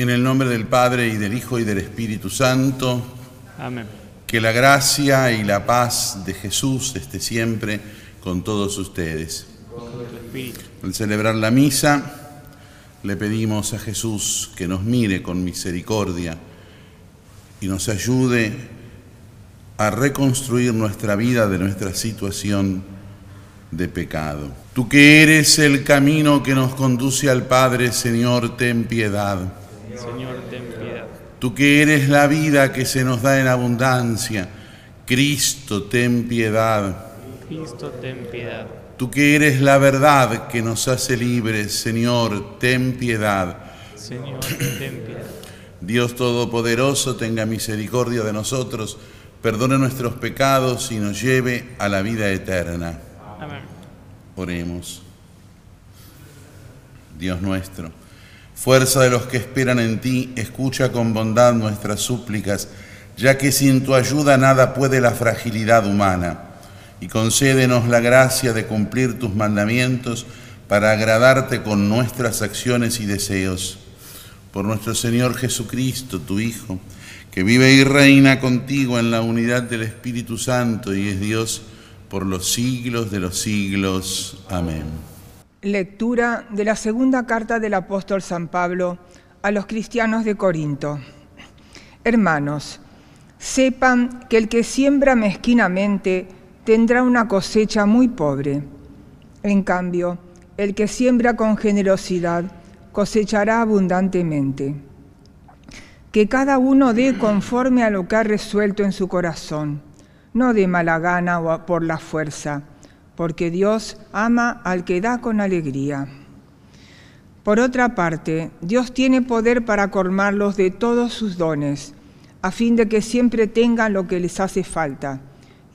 En el nombre del Padre y del Hijo y del Espíritu Santo, Amén. que la gracia y la paz de Jesús esté siempre con todos ustedes. Al celebrar la misa, le pedimos a Jesús que nos mire con misericordia y nos ayude a reconstruir nuestra vida de nuestra situación de pecado. Tú que eres el camino que nos conduce al Padre, Señor, ten piedad. Señor, ten piedad. Tú que eres la vida que se nos da en abundancia, Cristo, ten piedad. Cristo, ten piedad. Tú que eres la verdad que nos hace libres, Señor, ten piedad. Señor, ten piedad. Dios Todopoderoso, tenga misericordia de nosotros, perdone nuestros pecados y nos lleve a la vida eterna. Amén. Oremos. Dios nuestro, fuerza de los que esperan en ti, escucha con bondad nuestras súplicas, ya que sin tu ayuda nada puede la fragilidad humana, y concédenos la gracia de cumplir tus mandamientos para agradarte con nuestras acciones y deseos. Por nuestro Señor Jesucristo, tu Hijo, que vive y reina contigo en la unidad del Espíritu Santo y es Dios por los siglos de los siglos. Amén. Lectura de la segunda carta del apóstol San Pablo a los cristianos de Corinto. Hermanos, sepan que el que siembra mezquinamente tendrá una cosecha muy pobre. En cambio, el que siembra con generosidad cosechará abundantemente. Que cada uno dé conforme a lo que ha resuelto en su corazón, no de mala gana o por la fuerza porque Dios ama al que da con alegría. Por otra parte, Dios tiene poder para colmarlos de todos sus dones, a fin de que siempre tengan lo que les hace falta,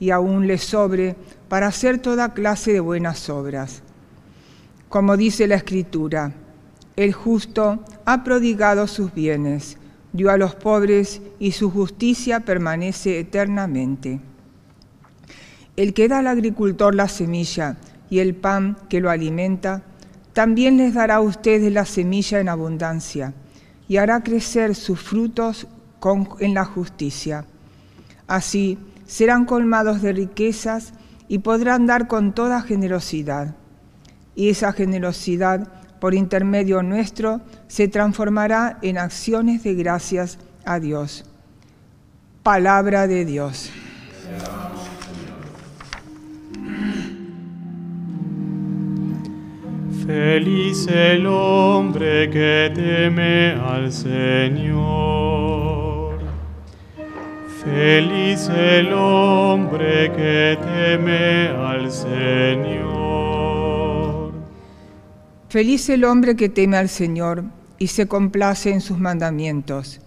y aún les sobre para hacer toda clase de buenas obras. Como dice la Escritura, el justo ha prodigado sus bienes, dio a los pobres y su justicia permanece eternamente. El que da al agricultor la semilla y el pan que lo alimenta, también les dará a ustedes la semilla en abundancia y hará crecer sus frutos con, en la justicia. Así serán colmados de riquezas y podrán dar con toda generosidad. Y esa generosidad, por intermedio nuestro, se transformará en acciones de gracias a Dios. Palabra de Dios. Feliz el hombre que teme al Señor. Feliz el hombre que teme al Señor. Feliz el hombre que teme al Señor y se complace en sus mandamientos.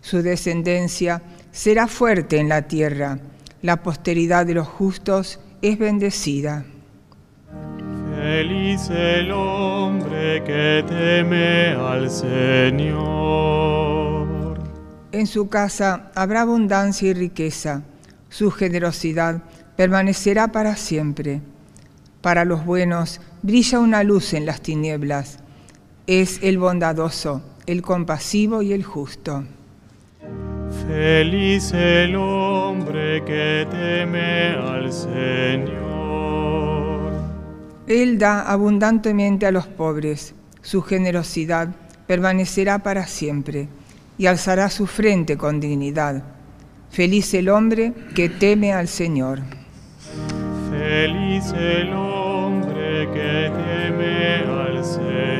Su descendencia será fuerte en la tierra. La posteridad de los justos es bendecida. Feliz el hombre que teme al Señor. En su casa habrá abundancia y riqueza. Su generosidad permanecerá para siempre. Para los buenos brilla una luz en las tinieblas. Es el bondadoso, el compasivo y el justo. Feliz el hombre que teme al Señor. Él da abundantemente a los pobres. Su generosidad permanecerá para siempre y alzará su frente con dignidad. Feliz el hombre que teme al Señor. Feliz el hombre que teme al Señor.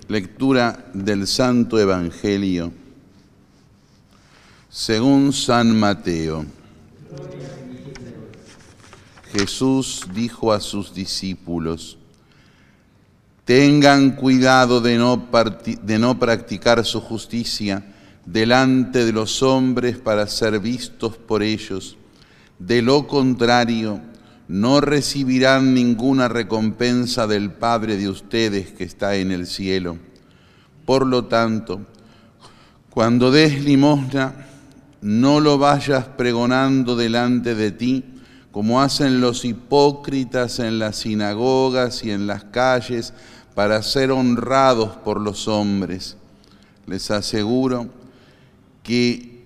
Lectura del Santo Evangelio según San Mateo. Jesús dijo a sus discípulos, tengan cuidado de no, de no practicar su justicia delante de los hombres para ser vistos por ellos. De lo contrario, no recibirán ninguna recompensa del Padre de ustedes que está en el cielo. Por lo tanto, cuando des limosna, no lo vayas pregonando delante de ti, como hacen los hipócritas en las sinagogas y en las calles, para ser honrados por los hombres. Les aseguro que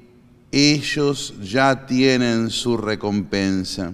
ellos ya tienen su recompensa.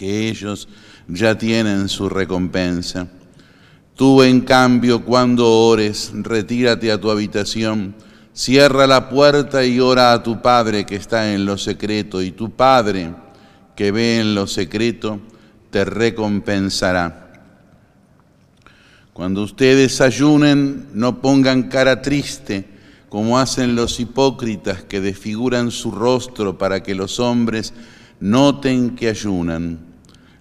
que ellos ya tienen su recompensa. Tú, en cambio, cuando ores, retírate a tu habitación, cierra la puerta y ora a tu Padre que está en lo secreto, y tu Padre que ve en lo secreto te recompensará. Cuando ustedes ayunen, no pongan cara triste, como hacen los hipócritas que desfiguran su rostro para que los hombres noten que ayunan.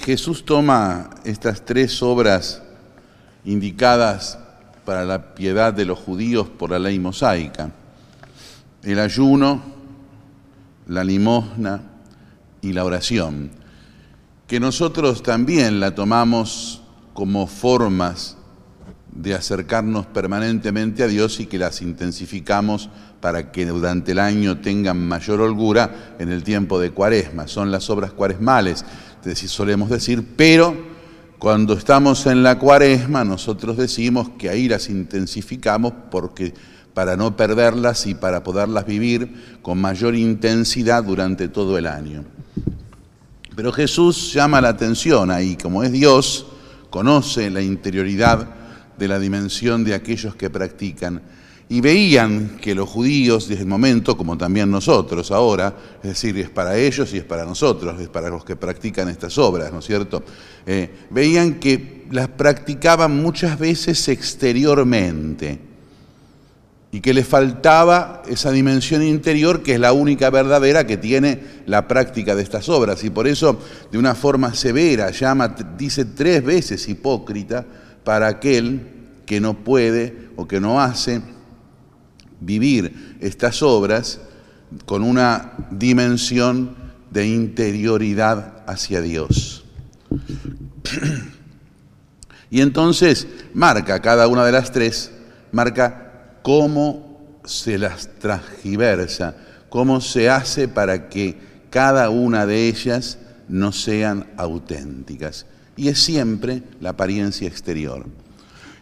Jesús toma estas tres obras indicadas para la piedad de los judíos por la ley mosaica. El ayuno, la limosna y la oración, que nosotros también la tomamos como formas de acercarnos permanentemente a Dios y que las intensificamos para que durante el año tengan mayor holgura en el tiempo de cuaresma. Son las obras cuaresmales, solemos decir, pero cuando estamos en la cuaresma nosotros decimos que ahí las intensificamos porque para no perderlas y para poderlas vivir con mayor intensidad durante todo el año. Pero Jesús llama la atención ahí, como es Dios, conoce la interioridad de la dimensión de aquellos que practican. Y veían que los judíos desde el momento, como también nosotros ahora, es decir, es para ellos y es para nosotros, es para los que practican estas obras, ¿no es cierto? Eh, veían que las practicaban muchas veces exteriormente y que les faltaba esa dimensión interior que es la única verdadera que tiene la práctica de estas obras. Y por eso, de una forma severa, llama, dice tres veces hipócrita, para aquel que no puede o que no hace vivir estas obras con una dimensión de interioridad hacia Dios. Y entonces marca cada una de las tres, marca cómo se las transgiversa, cómo se hace para que cada una de ellas no sean auténticas y es siempre la apariencia exterior.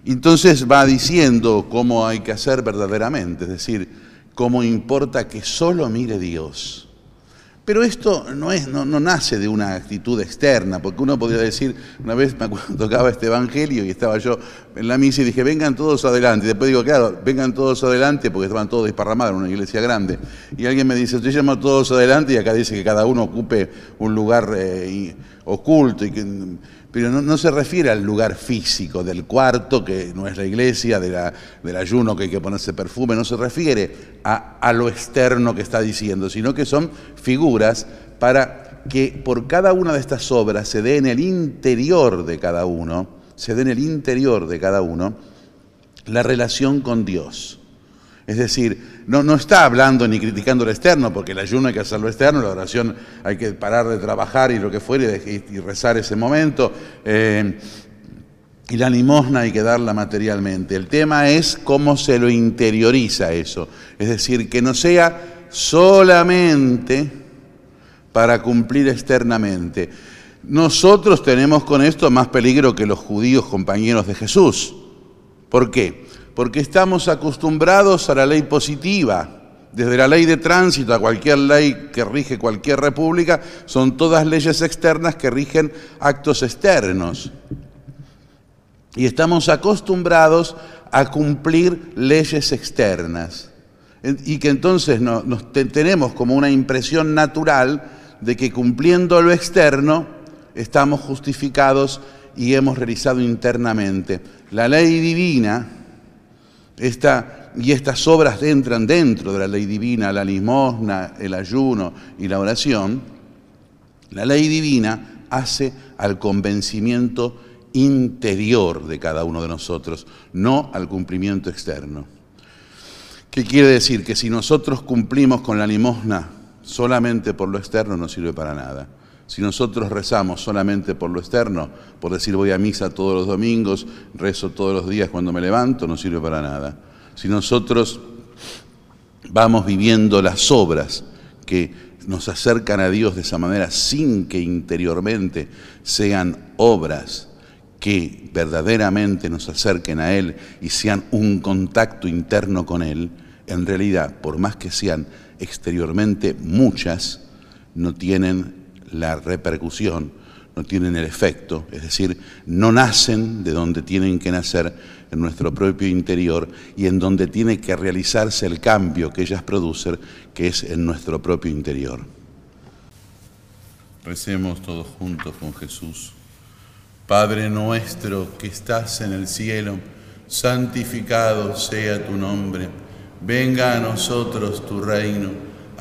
Entonces va diciendo cómo hay que hacer verdaderamente, es decir, cómo importa que solo mire Dios. Pero esto no, es, no, nace de una actitud externa, porque uno podría decir, una vez me tocaba este evangelio y estaba yo en la misa y dije, vengan todos adelante. Y después digo, claro, vengan todos adelante porque estaban todos desparramados en una iglesia grande. Y alguien me dice, usted llama todos adelante y acá dice que cada uno ocupe un lugar eh, oculto y que pero no, se refiere al lugar físico del cuarto, que no es la iglesia, del ayuno que hay que ponerse perfume, no se refiere a, a lo externo que está diciendo, sino que son figuras para que por cada una de estas obras se dé en el interior de cada uno, se dé en el interior de cada uno la relación con Dios. Es decir, no, no está hablando ni criticando lo externo, porque el ayuno hay que hacerlo externo, la oración hay que parar de trabajar y lo que fuere y, rezar ese momento. Eh, y la limosna hay que darla materialmente. El tema es cómo se lo interioriza eso. Es decir, que no sea solamente para cumplir externamente. Nosotros tenemos con esto más peligro que los judíos compañeros de Jesús. ¿Por qué? Porque estamos acostumbrados a la ley positiva. Desde la ley de tránsito a cualquier ley que rige cualquier república, son todas leyes externas que rigen actos externos. Y estamos acostumbrados a cumplir leyes externas. Y que entonces nos tenemos como una impresión natural de que cumpliendo lo externo estamos justificados y hemos realizado internamente. La ley divina, esta, y estas obras entran dentro de la ley divina, la limosna, el ayuno y la oración, la ley divina hace al convencimiento interior de cada uno de nosotros, no al cumplimiento externo. ¿Qué quiere decir? Que si nosotros cumplimos con la limosna solamente por lo externo no sirve para nada. Si nosotros rezamos solamente por lo externo, por decir voy a misa todos los domingos, rezo todos los días cuando me levanto, no sirve para nada. Si nosotros vamos viviendo las obras que nos acercan a Dios de esa manera sin que interiormente sean obras que verdaderamente nos acerquen a Él y sean un contacto interno con Él, en realidad, por más que sean exteriormente muchas, no tienen la repercusión, no tienen el efecto, es decir, no nacen de donde tienen que nacer en nuestro propio interior y en donde tiene que realizarse el cambio que ellas producen, que es en nuestro propio interior. Recemos todos juntos con Jesús. Padre nuestro que estás en el cielo, santificado sea tu nombre, venga a nosotros tu reino,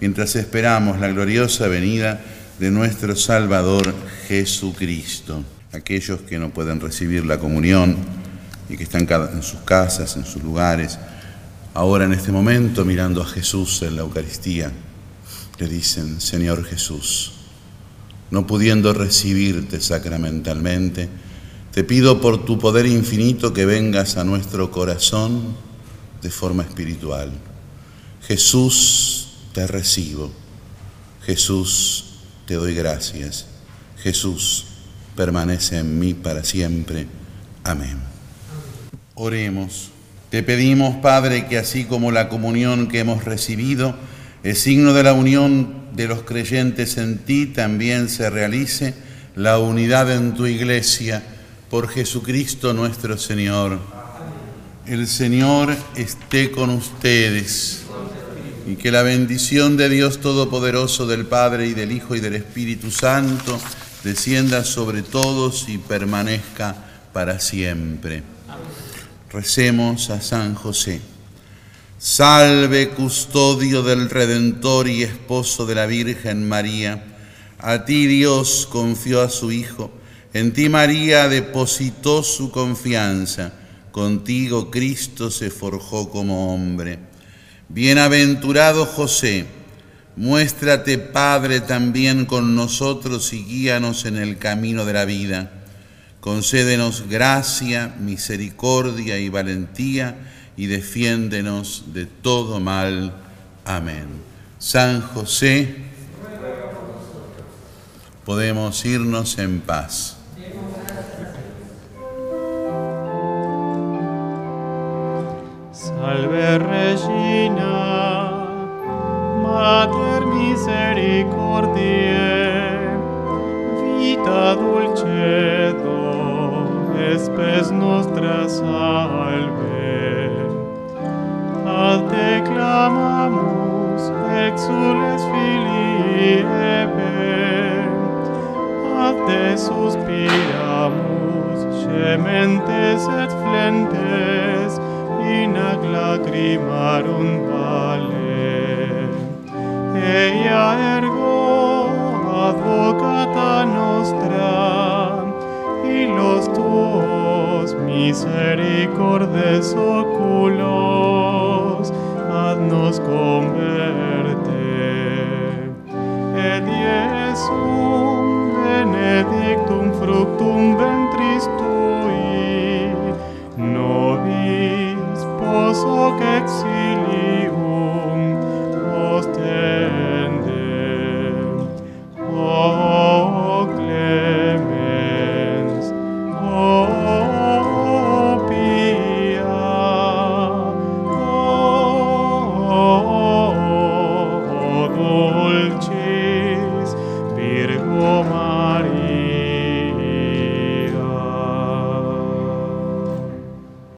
mientras esperamos la gloriosa venida de nuestro Salvador Jesucristo. Aquellos que no pueden recibir la comunión y que están en sus casas, en sus lugares, ahora en este momento mirando a Jesús en la Eucaristía, le dicen, Señor Jesús, no pudiendo recibirte sacramentalmente, te pido por tu poder infinito que vengas a nuestro corazón de forma espiritual. Jesús, te recibo. Jesús, te doy gracias. Jesús, permanece en mí para siempre. Amén. Oremos. Te pedimos, Padre, que así como la comunión que hemos recibido es signo de la unión de los creyentes en ti también se realice la unidad en tu iglesia por Jesucristo nuestro Señor. El Señor esté con ustedes y que la bendición de Dios Todopoderoso, del Padre y del Hijo y del Espíritu Santo descienda sobre todos y permanezca para siempre. Recemos a San José. Salve custodio del Redentor y esposo de la Virgen María. A ti Dios confió a su Hijo. En ti María depositó su confianza. Contigo Cristo se forjó como hombre. Bienaventurado José, muéstrate Padre también con nosotros y guíanos en el camino de la vida. Concédenos gracia, misericordia y valentía y defiéndenos de todo mal. Amén. San José, podemos irnos en paz. Gementes et flentes, in ac lacrimarum vale. Eia ergo advocata nostra, los tuos misericordes oculos, haznos converte. Et Iesum benedictum fructum ventris tui, see.